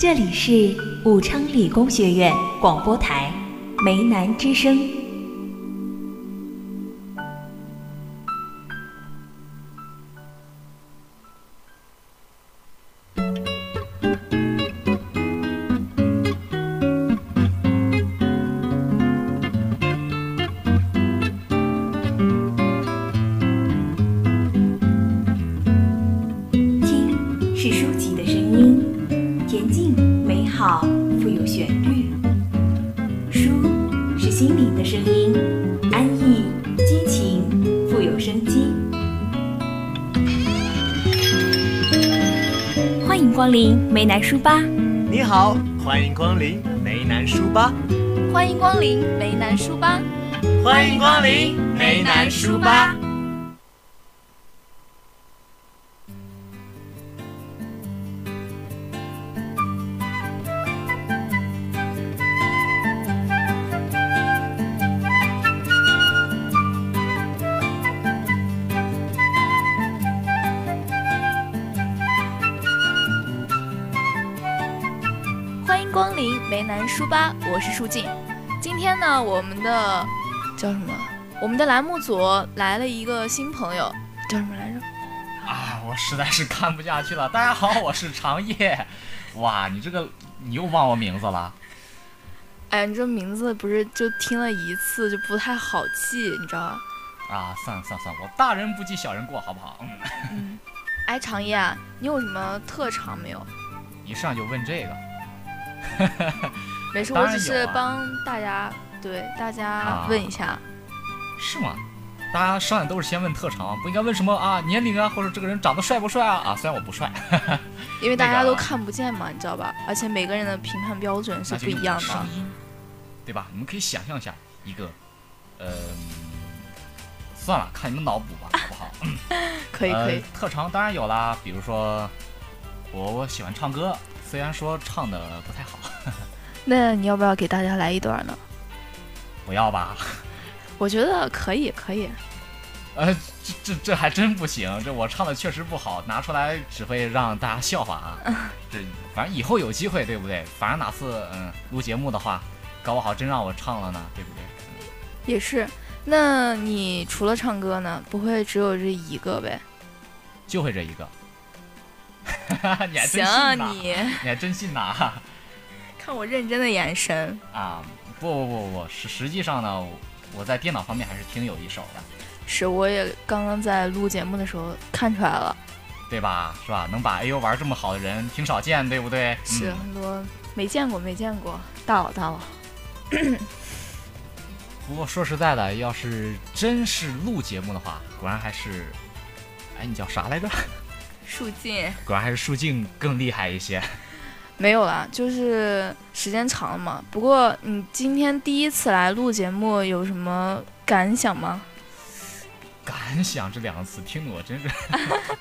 这里是武昌理工学院广播台梅南之声。欢迎光临梅南书吧，欢迎光临梅南书吧。欢迎光临梅南书吧。我是舒静。今天呢，我们的叫什么？我们的栏目组来了一个新朋友，叫什么来着？啊，我实在是看不下去了。大家好，我是长夜。哇，你这个你又忘我名字了？哎，你这名字不是就听了一次就不太好记，你知道吧？啊，算了算了算了，我大人不计小人过，好不好？哎，长夜啊，你有什么特长没有？一上就问这个。没事，我只是帮大家对大家啊问一下。是吗？大家上来都是先问特长，不应该问什么啊年龄啊，或者这个人长得帅不帅啊？啊，虽然我不帅，因为大家都看不见嘛，你知道吧？而且每个人的评判标准是不一样的对吧？你们可以想象一下一个，呃，算了，看你们脑补吧，好不好？可以可以呃，特长当然有啦，比如说我我喜欢唱歌，虽然说唱的不太好，那你要不要给大家来一段呢？不要吧？我觉得可以，可以。呃，这这这还真不行，这我唱的确实不好，拿出来只会让大家笑话啊。这反正以后有机会，对不对？反正哪次嗯录节目的话，搞不好真让我唱了呢，对不对？也是。那你除了唱歌呢？不会只有这一个呗？就会这一个。你还真行啊信呐？你，你还真信呐？看我认真的眼神。啊，不不不不，实实际上呢，我在电脑方面还是挺有一手的。是，我也刚刚在录节目的时候看出来了，对吧？是吧？能把 A U 玩这么好的人挺少见，对不对？是嗯、很多没见过，没见过，大佬大佬。不过说实在的，要是真是录节目的话，果然还是，哎，你叫啥来着？树静果然还是树静更厉害一些。没有啦，就是时间长了嘛。不过你今天第一次来录节目，有什么感想吗？感想这两个词听得我真是，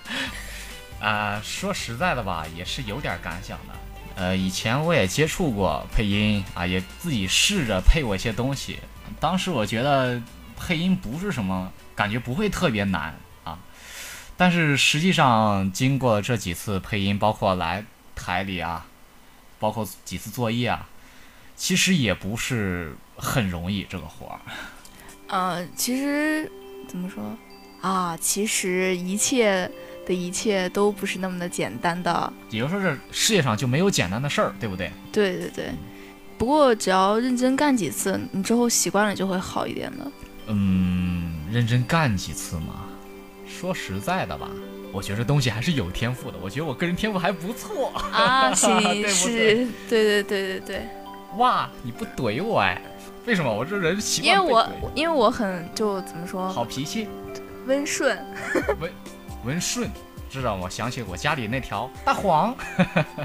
啊、说实在的吧，也是有点感想的。呃，以前我也接触过配音啊，也自己试着配过一些东西。当时我觉得配音不是什么，感觉不会特别难啊。但是实际上，经过这几次配音，包括来台里啊，包括几次作业啊，其实也不是很容易这个活儿。呃，其实怎么说啊？其实一切的一切都不是那么的简单的。也就是说，这世界上就没有简单的事儿，对不对？对对对。不过只要认真干几次，你之后习惯了就会好一点的。嗯，认真干几次嘛。说实在的吧，我觉得这东西还是有天赋的。我觉得我个人天赋还不错。啊，行对不是对，对对对对对。哇，你不怼我哎？为什么？我这人习因为我因为我很就怎么说好脾气，温顺，温温顺，知道吗想起我家里那条大黄。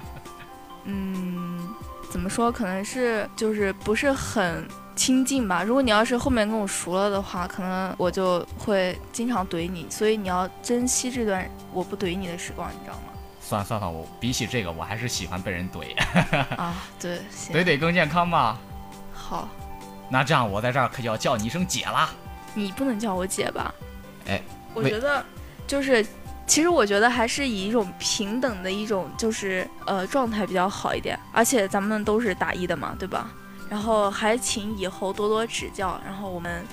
嗯，怎么说？可能是就是不是很亲近吧。如果你要是后面跟我熟了的话，可能我就会经常怼你，所以你要珍惜这段我不怼你的时光，你知道吗？算了算了，我比起这个，我还是喜欢被人怼，啊，对，行，怼怼更健康吧。好，那这样，我在这儿可就要叫你一声姐啦。你不能叫我姐吧？哎我觉得就是其实我觉得还是以一种平等的一种就是呃状态比较好一点，而且咱们都是打一的嘛，对吧？然后还请以后多多指教，然后我们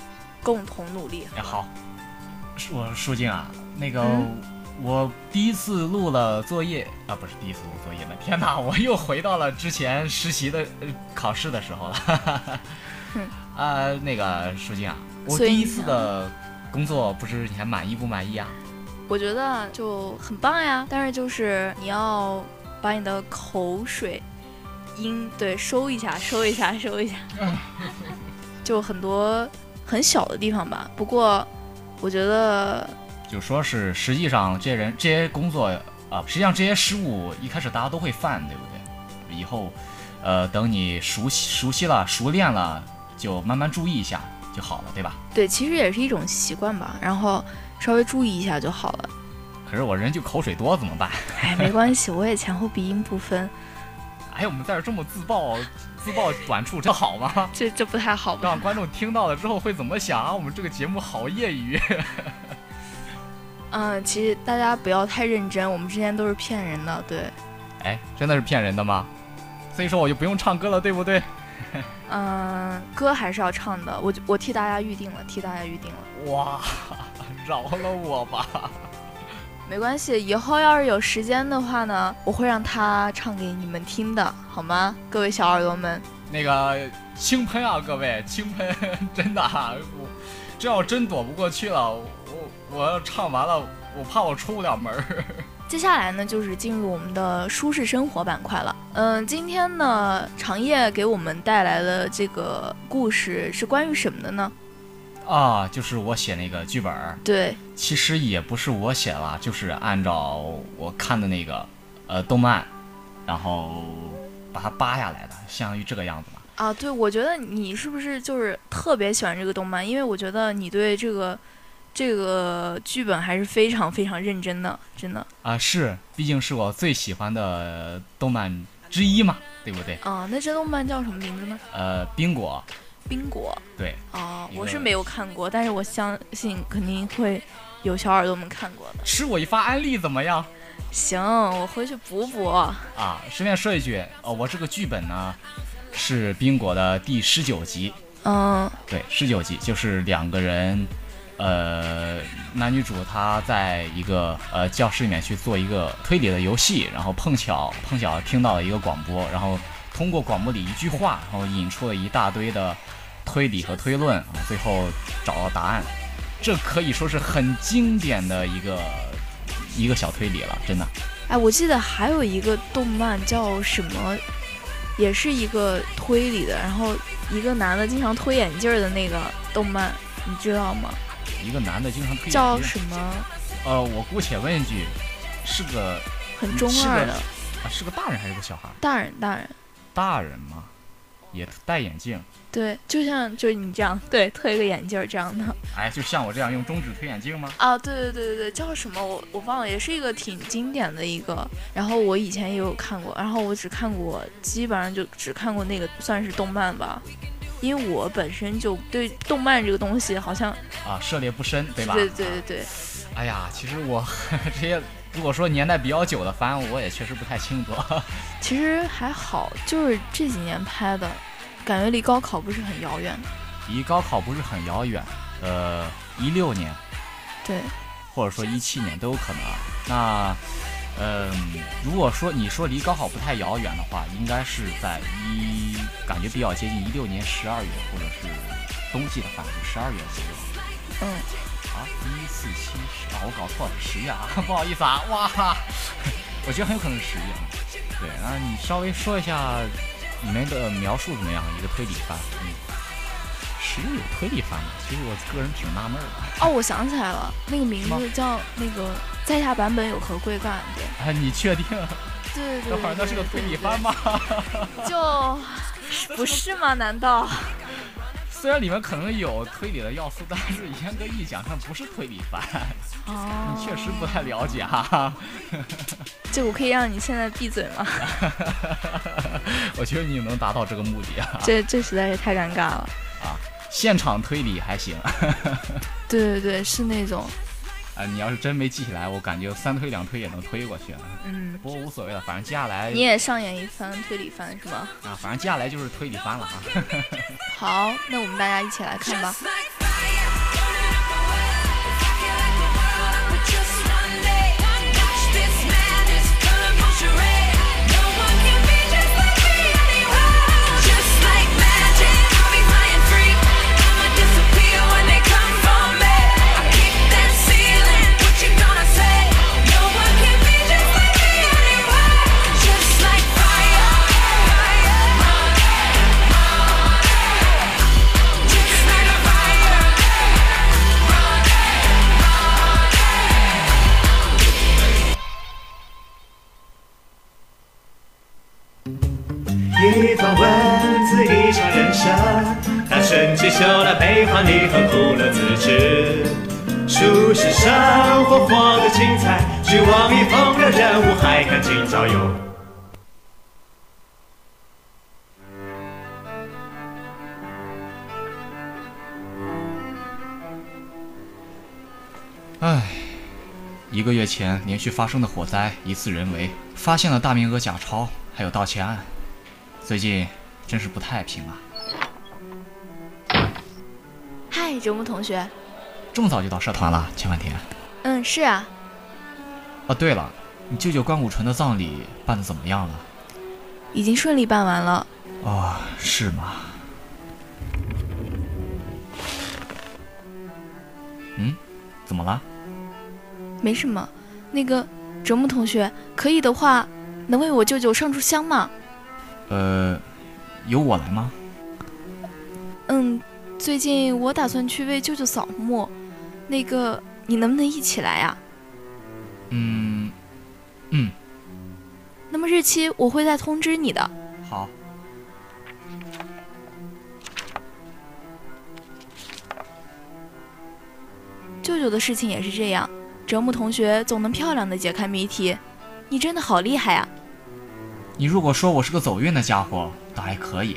共同努力。哎，好，我舒静啊，那个、嗯我第一次录了作业啊，不是第一次录作业了，天哪，我又回到了之前实习的、呃、考试的时候了。哼 啊、那个舒静啊，我第一次的工作不知你还满意不满意啊？我觉得就很棒呀，但是就是你要把你的口水音对收一下，收一下，收一下，就很多很小的地方吧。不过我觉得就说是实际上这些人这些工作啊、实际上这些失误一开始大家都会犯，对不对？以后，呃，等你熟悉熟悉了、熟练了，就慢慢注意一下就好了，对吧？对，其实也是一种习惯吧，然后稍微注意一下就好了。可是我人就口水多怎么办？哎，没关系，我也前后鼻音不分，哎，我们在这儿这么自曝自曝短处，这好吗？这这不太好吧让？观众听到了之后会怎么想啊？我们这个节目好业余。嗯，其实大家不要太认真，我们之前都是骗人的，对。哎，真的是骗人的吗？所以说我就不用唱歌了，对不对？嗯，歌还是要唱的，我我替大家预定了，替大家预定了。哇，饶了我吧！没关系，以后要是有时间的话呢，我会让他唱给你们听的，好吗？各位小耳朵们，那个轻喷啊，各位轻喷，真的啊，我这要真躲不过去了，我我要唱完了，我怕我出不了门儿。接下来呢就是进入我们的舒适生活板块了。嗯，今天呢，长夜给我们带来的这个故事是关于什么的呢？啊，就是我写那个剧本儿，对，其实也不是我写了，就是按照我看的那个呃动漫，然后把它扒下来的，相当于这个样子嘛。啊，对，我觉得你是不是就是特别喜欢这个动漫？因为我觉得你对这个这个剧本还是非常非常认真的，真的。啊，是，毕竟是我最喜欢的动漫之一嘛，对不对？啊，那这动漫叫什么名字呢？呃，冰果，冰果。对，哦，一个我是没有看过，但是我相信肯定会有小耳朵们看过的。吃我一发安利怎么样？行，我回去补补。啊，顺便说一句，呃，我这个剧本呢是冰果的第十九集，嗯对，十九集就是两个人，呃，男女主他在一个呃教室里面去做一个推理的游戏，然后碰巧碰巧听到了一个广播，然后通过广播里一句话，然后引出了一大堆的推理和推论，啊，最后找到答案，这可以说是很经典的一个一个小推理了，真的。哎，我记得还有一个动漫叫什么，也是一个推理的，然后一个男的经常推眼镜儿的那个动漫，你知道吗？一个男的经常推眼镜叫什么？呃，我姑且问一句，是个很中二的啊，是个大人还是个小孩？大人，大人。大人嘛，也戴眼镜，对，就像就是你这样，对，推个眼镜儿这样的。哎，就像我这样用中指推眼镜吗？啊，对对对对对，叫什么我我忘了，也是一个挺经典的一个，然后我以前也有看过，然后我只看过，基本上就只看过那个算是动漫吧，因为我本身就对动漫这个东西好像，啊，涉猎不深，对吧？对对对对，啊哎呀，其实我 这些如果说年代比较久的番，我也确实不太清楚。其实还好，就是这几年拍的，感觉离高考不是很遥远，离高考不是很遥远，呃，一六年对，或者说一七年都有可能啊。那，嗯、如果说你说离高考不太遥远的话，应该是在一感觉比较接近一六年十二月或者是冬季的话，就十二月左右。嗯，啊，一四七十啊，我搞错了，十月啊，不好意思啊，哇，我觉得很有可能是十月啊。对，那你稍微说一下里面的描述怎么样？一个推理番，嗯，十月有推理番吗？其实我个人挺纳闷的。哦，我想起来了，那个名字叫那个在下版本有何贵干，对，啊，你确定？对对对，等会儿那是个推理番吗？吗？就 不是吗？难道？虽然里面可能有推理的要素，但是严格意义讲，它不是推理番。哦，你确实不太了解哈。这我可以让你现在闭嘴吗？我觉得你能达到这个目的啊。这这实在是太尴尬了。啊现场推理还行。对对对，是那种，啊，你要是真没记起来，我感觉三推两推也能推过去。嗯，不过无所谓了，反正接下来你也上演一番推理番是吗？啊，反正接下来就是推理番了啊。好，那我们大家一起来看吧。一段文字，一场人生，他顺其修来悲欢离合，苦乐自知。书是生活活得精彩，去往一风流人物，还看今朝有。唉，一个月前连续发生的火灾，疑似人为，发现了大名额假钞，还有盗窃案，最近真是不太平啊。嗨，周木同学。这么早就到社团了，千万田。嗯，是啊。哦，对了，你舅舅关谷纯的葬礼办的怎么样了？已经顺利办完了。哦，是吗？嗯，怎么了？没什么。那个折木同学，可以的话，能为我舅舅上炷香吗？呃，由我来吗？嗯，最近我打算去为舅舅扫墓。那个，你能不能一起来呀？嗯，嗯。那么日期我会再通知你的。好。舅舅的事情也是这样，折木同学总能漂亮的解开谜题，你真的好厉害啊！你如果说我是个走运的家伙，倒还可以；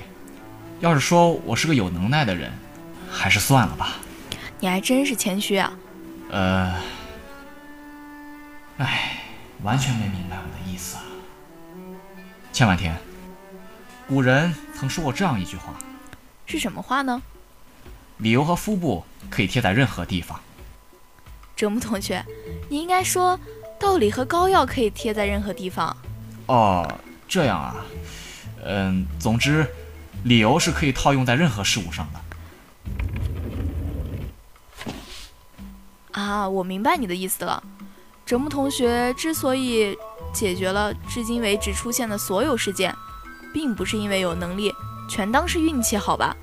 要是说我是个有能耐的人，还是算了吧。你还真是谦虚啊！呃，哎，完全没明白我的意思啊。千万天，古人曾说过这样一句话，是什么话呢？理由和腹部可以贴在任何地方。哲木同学，你应该说道理和膏药可以贴在任何地方。哦，这样啊。嗯，总之，理由是可以套用在任何事物上的。啊，我明白你的意思了。折木同学之所以解决了至今为止出现的所有事件，并不是因为有能力，全当是运气，好吧？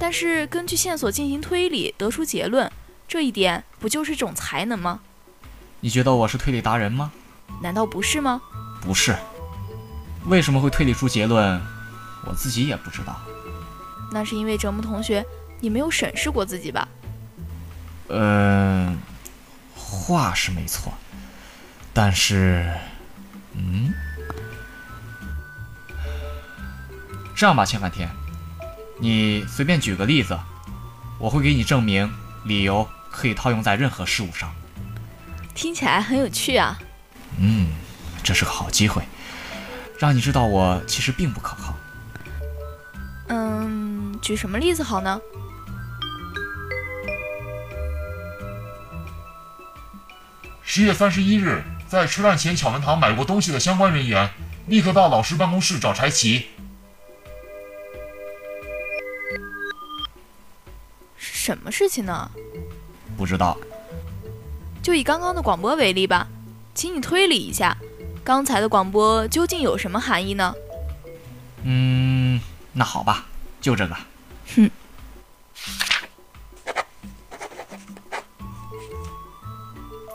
但是根据线索进行推理，得出结论，这一点不就是种才能吗？你觉得我是推理达人吗？难道不是吗？不是。为什么会推理出结论，我自己也不知道。那是因为折木同学，你没有审视过自己吧？嗯，话是没错，但是，嗯，这样吧，千万天，你随便举个例子，我会给你证明，理由可以套用在任何事物上。听起来很有趣啊。嗯，这是个好机会，让你知道我其实并不可靠。嗯，举什么例子好呢？十月三十一日，在车站前巧文堂买过东西的相关人员，立刻到老师办公室找柴奇。什么事情呢？不知道。就以刚刚的广播为例吧，请你推理一下，刚才的广播究竟有什么含义呢？嗯，那好吧，就这个。哼。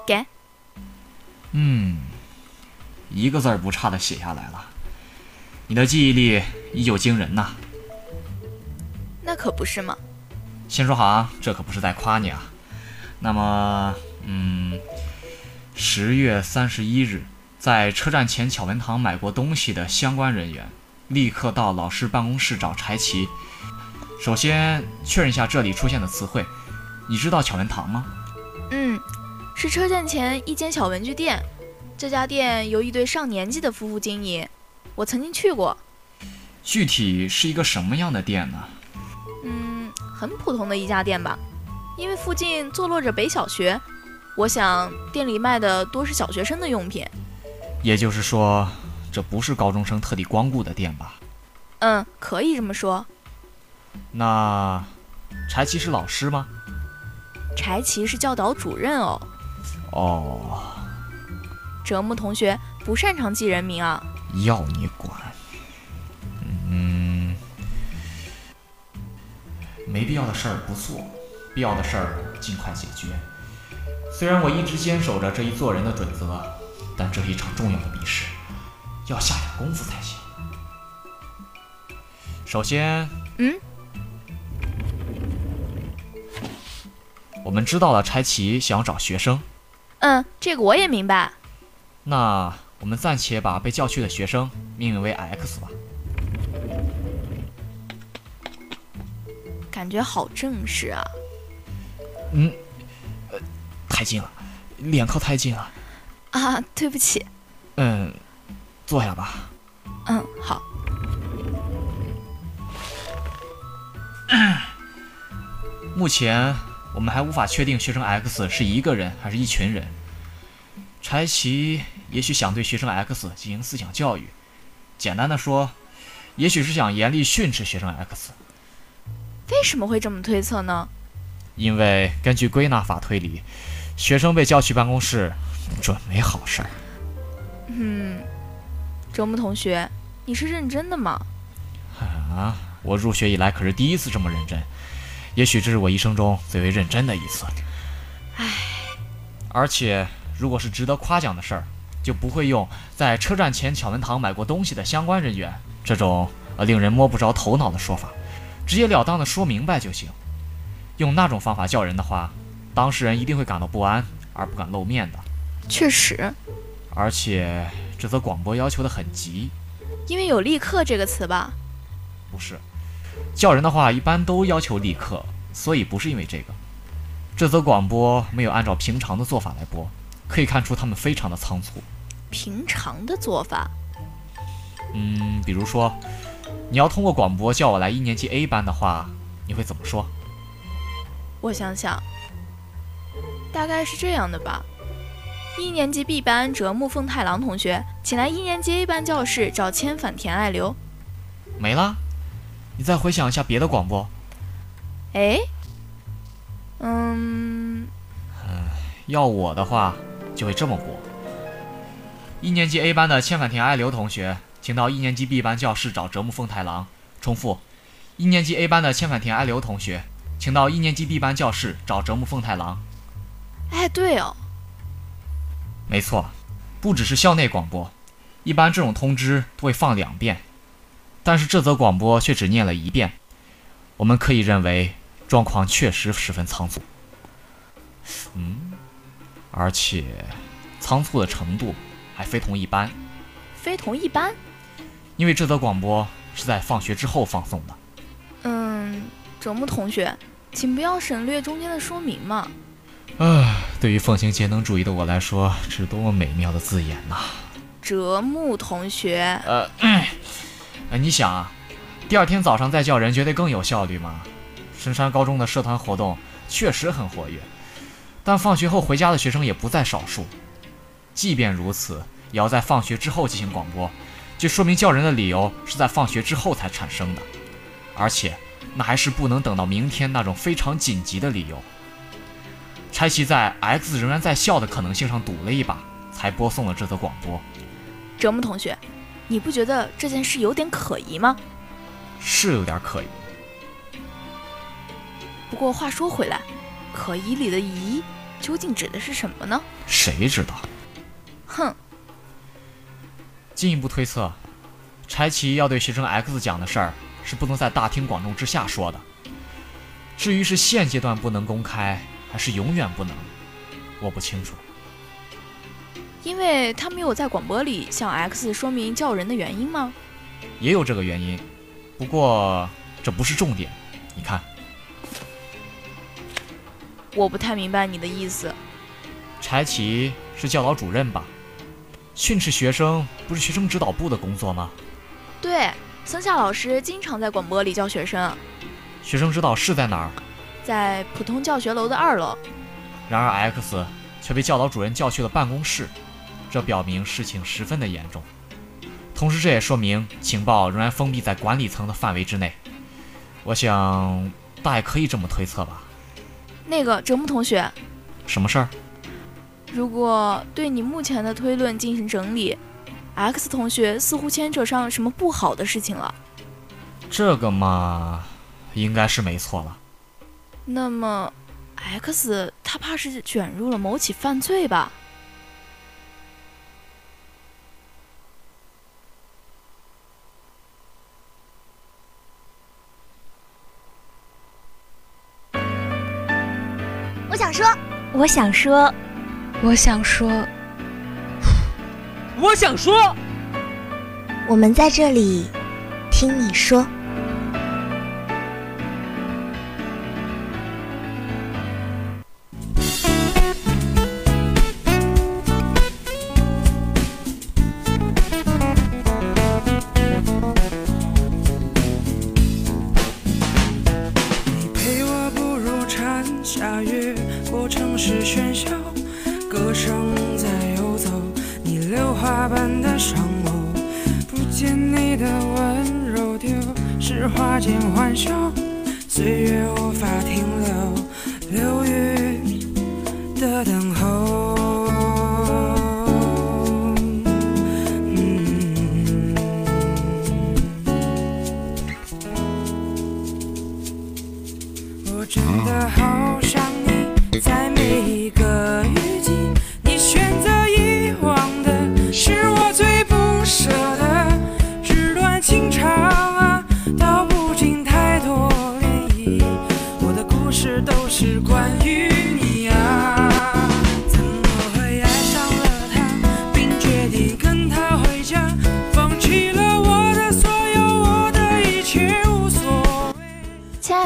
给。嗯，一个字儿不差的写下来了。你的记忆力依旧惊人呐。那可不是嘛。先说好啊，这可不是在夸你啊。那么，嗯，十月三十一日，在车站前巧文堂买过东西的相关人员，立刻到老师办公室找柴奇。首先确认一下这里出现的词汇，你知道巧文堂吗？嗯。是车站前一间小文具店。这家店由一对上年纪的夫妇经营，我曾经去过。具体是一个什么样的店呢？嗯，很普通的一家店吧。因为附近坐落着北小学，我想店里卖的多是小学生的用品。也就是说，这不是高中生特地光顾的店吧？嗯，可以这么说。那柴崎是老师吗？柴崎是教导主任哦。哦。折木同学不擅长记人名啊？要你管！嗯，没必要的事儿不做，必要的事儿尽快解决。虽然我一直坚守着这一做人的准则，但这是一场重要的比试，要下点功夫才行。首先，嗯，我们知道了柴崎想要找学生。嗯，这个我也明白。那我们暂且把被叫去的学生命名为 X 吧。感觉好正式啊。嗯，呃，太近了，脸靠太近了。啊，对不起。嗯，坐下吧。嗯，好。目前我们还无法确定学生 X 是一个人还是一群人。柴奇也许想对学生 X 进行思想教育，简单的说，也许是想严厉训斥学生 X。为什么会这么推测呢？因为根据归纳法推理，学生被叫去办公室，准没好事儿。嗯，周木同学，你是认真的吗？啊，我入学以来可是第一次这么认真，也许这是我一生中最为认真的一次。唉，而且。如果是值得夸奖的事儿，就不会用在车站前巧文堂买过东西的相关人员这种呃令人摸不着头脑的说法，直截了当的说明白就行。用那种方法叫人的话，当事人一定会感到不安而不敢露面的。确实，而且这则广播要求的很急，因为有“立刻”这个词吧？不是，叫人的话一般都要求立刻，所以不是因为这个。这则广播没有按照平常的做法来播。可以看出他们非常的仓促。平常的做法，嗯，比如说，你要通过广播叫我来一年级 A 班的话，你会怎么说？我想想，大概是这样的吧。一年级 B 班折木奉太郎同学，请来一年级 A 班教室找千反田爱流。没了？你再回想一下别的广播。哎，嗯，要我的话。就会这么播。一年级 A 班的千反田爱流同学，请到一年级 B 班教室找折木奉太郎。重复，一年级 A 班的千反田爱流同学，请到一年级 B 班教室找折木奉太郎。哎，对哦，没错，不只是校内广播，一般这种通知都会放两遍，但是这则广播却只念了一遍。我们可以认为状况确实十分仓促。嗯。而且，仓促的程度还非同一般。非同一般？因为这则广播是在放学之后放送的。嗯，折木同学，请不要省略中间的说明嘛。啊，对于奉行节能主义的我来说，这是多么美妙的字眼呐！折木同学，呃，嗯，你想啊，第二天早上再叫人，绝对更有效率嘛。深山高中的社团活动确实很活跃。但放学后回家的学生也不在少数，即便如此，也要在放学之后进行广播，就说明叫人的理由是在放学之后才产生的，而且那还是不能等到明天那种非常紧急的理由。柴崎在 X 仍然在校的可能性上赌了一把，才播送了这则广播。折木同学，你不觉得这件事有点可疑吗？是有点可疑。不过话说回来。可疑里的疑究竟指的是什么呢？谁知道？哼！进一步推测，柴崎要对学生 X 讲的事儿是不能在大庭广众之下说的。至于是现阶段不能公开，还是永远不能，我不清楚。因为他没有在广播里向 X 说明叫人的原因吗？也有这个原因，不过这不是重点。你看。我不太明白你的意思。柴奇是教导主任吧？训斥学生不是学生指导部的工作吗？对，森夏老师经常在广播里教学生。学生指导室在哪儿？在普通教学楼的二楼。然而 X 却被教导主任叫去了办公室，这表明事情十分的严重。同时，这也说明情报仍然封闭在管理层的范围之内。我想，大概可以这么推测吧。那个折木同学，什么事儿？如果对你目前的推论进行整理，X 同学似乎牵扯上什么不好的事情了。这个嘛，应该是没错了。那么，X 他怕是卷入了某起犯罪吧？我想说，我想说，我想说，我想说，我们在这里听你说。花瓣的伤口，不见你的温柔，丢失花间欢笑，岁月无法停留，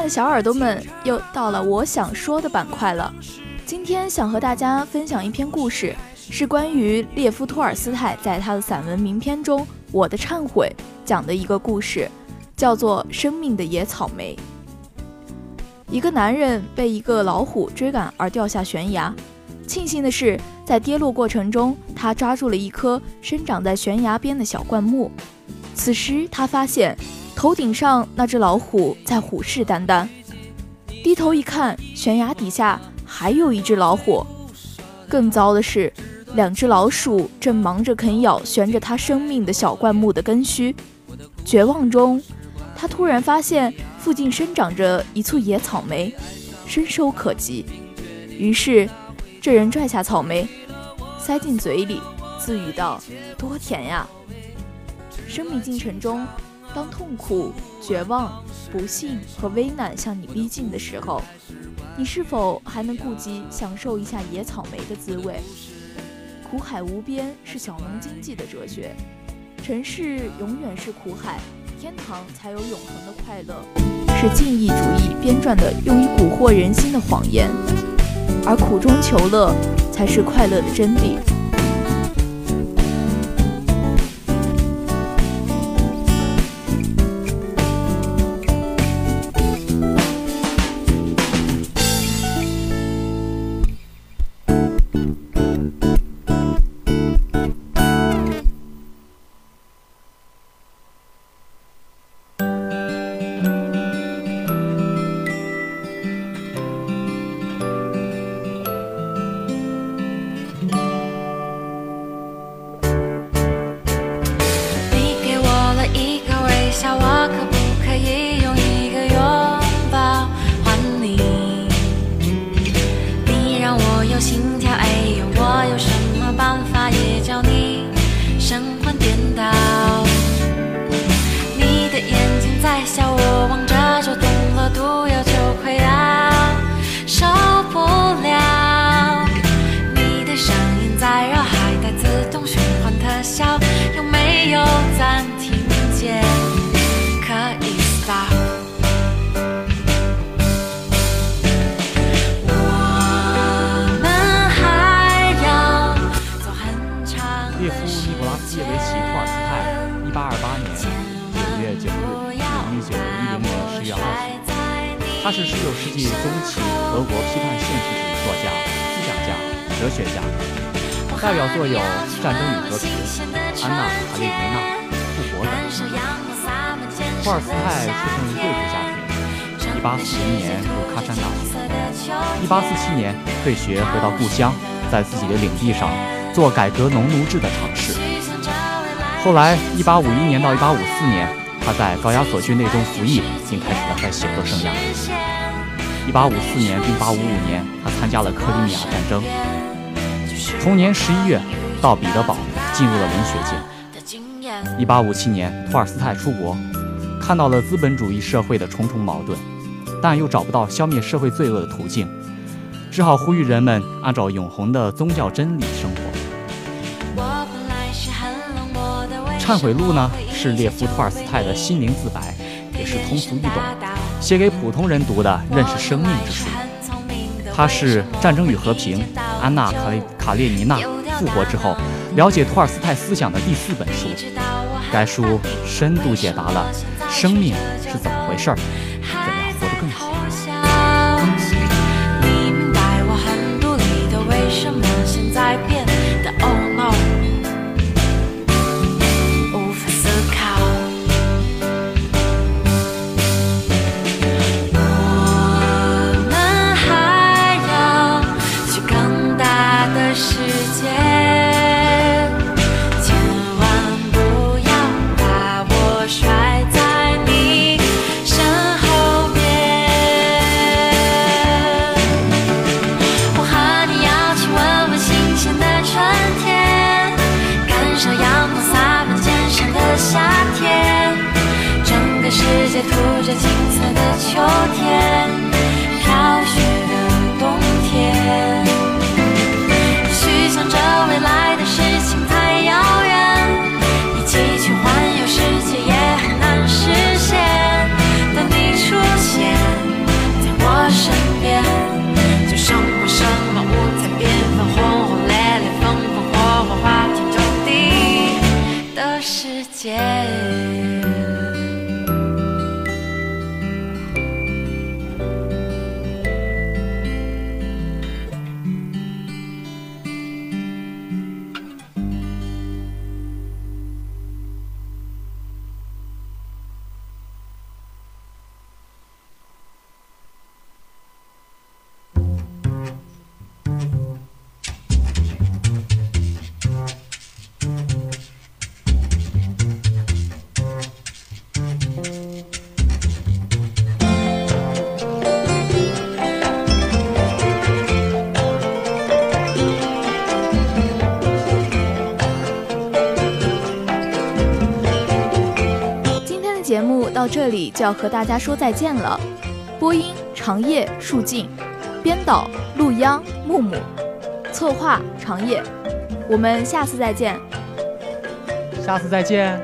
小耳朵们，又到了我想说的板块了。今天想和大家分享一篇故事，是关于列夫·托尔斯泰在他的散文名篇中《我的忏悔》讲的一个故事，叫做《生命的野草莓》。一个男人被一个老虎追赶而掉下悬崖，庆幸的是，在跌落过程中，他抓住了一棵生长在悬崖边的小灌木。此时，他发现头顶上那只老虎在虎视眈眈，低头一看，悬崖底下还有一只老虎。更糟的是，两只老鼠正忙着啃咬悬着它生命的小灌木的根须。绝望中，他突然发现附近生长着一簇野草莓，伸手可及。于是，这人拽下草莓，塞进嘴里，自语道：“多甜呀！”生命进程中，当痛苦、绝望、不幸和危难向你逼近的时候，你是否还能顾及享受一下野草莓的滋味？苦海无边是小农经济的哲学，尘世永远是苦海，天堂才有永恒的快乐，是禁意主义编撰的用以蛊惑人心的谎言，而苦中求乐才是快乐的真谛。他是十九世纪中期德国批判现实主义作家、思想家、哲学家，代表作有《战争与和平》《安娜·卡列尼娜》《复活》等。托尔斯泰出生于贵族家庭，一八四零年入喀山大学，一八四七年退学回到故乡，在自己的领地上做改革农奴制的尝试。后来，一八五一年到一八五四年，他在高加索军队中服役，并开始了他的写作生涯。一八五四年至一八五五年，他参加了克里米亚战争。同年十一月，到彼得堡进入了文学界。一八五七年，托尔斯泰出国，看到了资本主义社会的重重矛盾，但又找不到消灭社会罪恶的途径，只好呼吁人们按照永恒的宗教真理生活。《忏悔录》呢，是列夫·托尔斯泰的心灵自白，也是通俗易懂，写给普通人读的认识生命之书。它是《战争与和平》《安娜·卡列卡列尼娜》复活之后，了解托尔斯泰思想的第四本书。该书深度解答了生命是怎么回事儿，到这里就要和大家说再见了。播音长夜、树静，编导陆央、木木，策划长夜。我们下次再见。下次再见。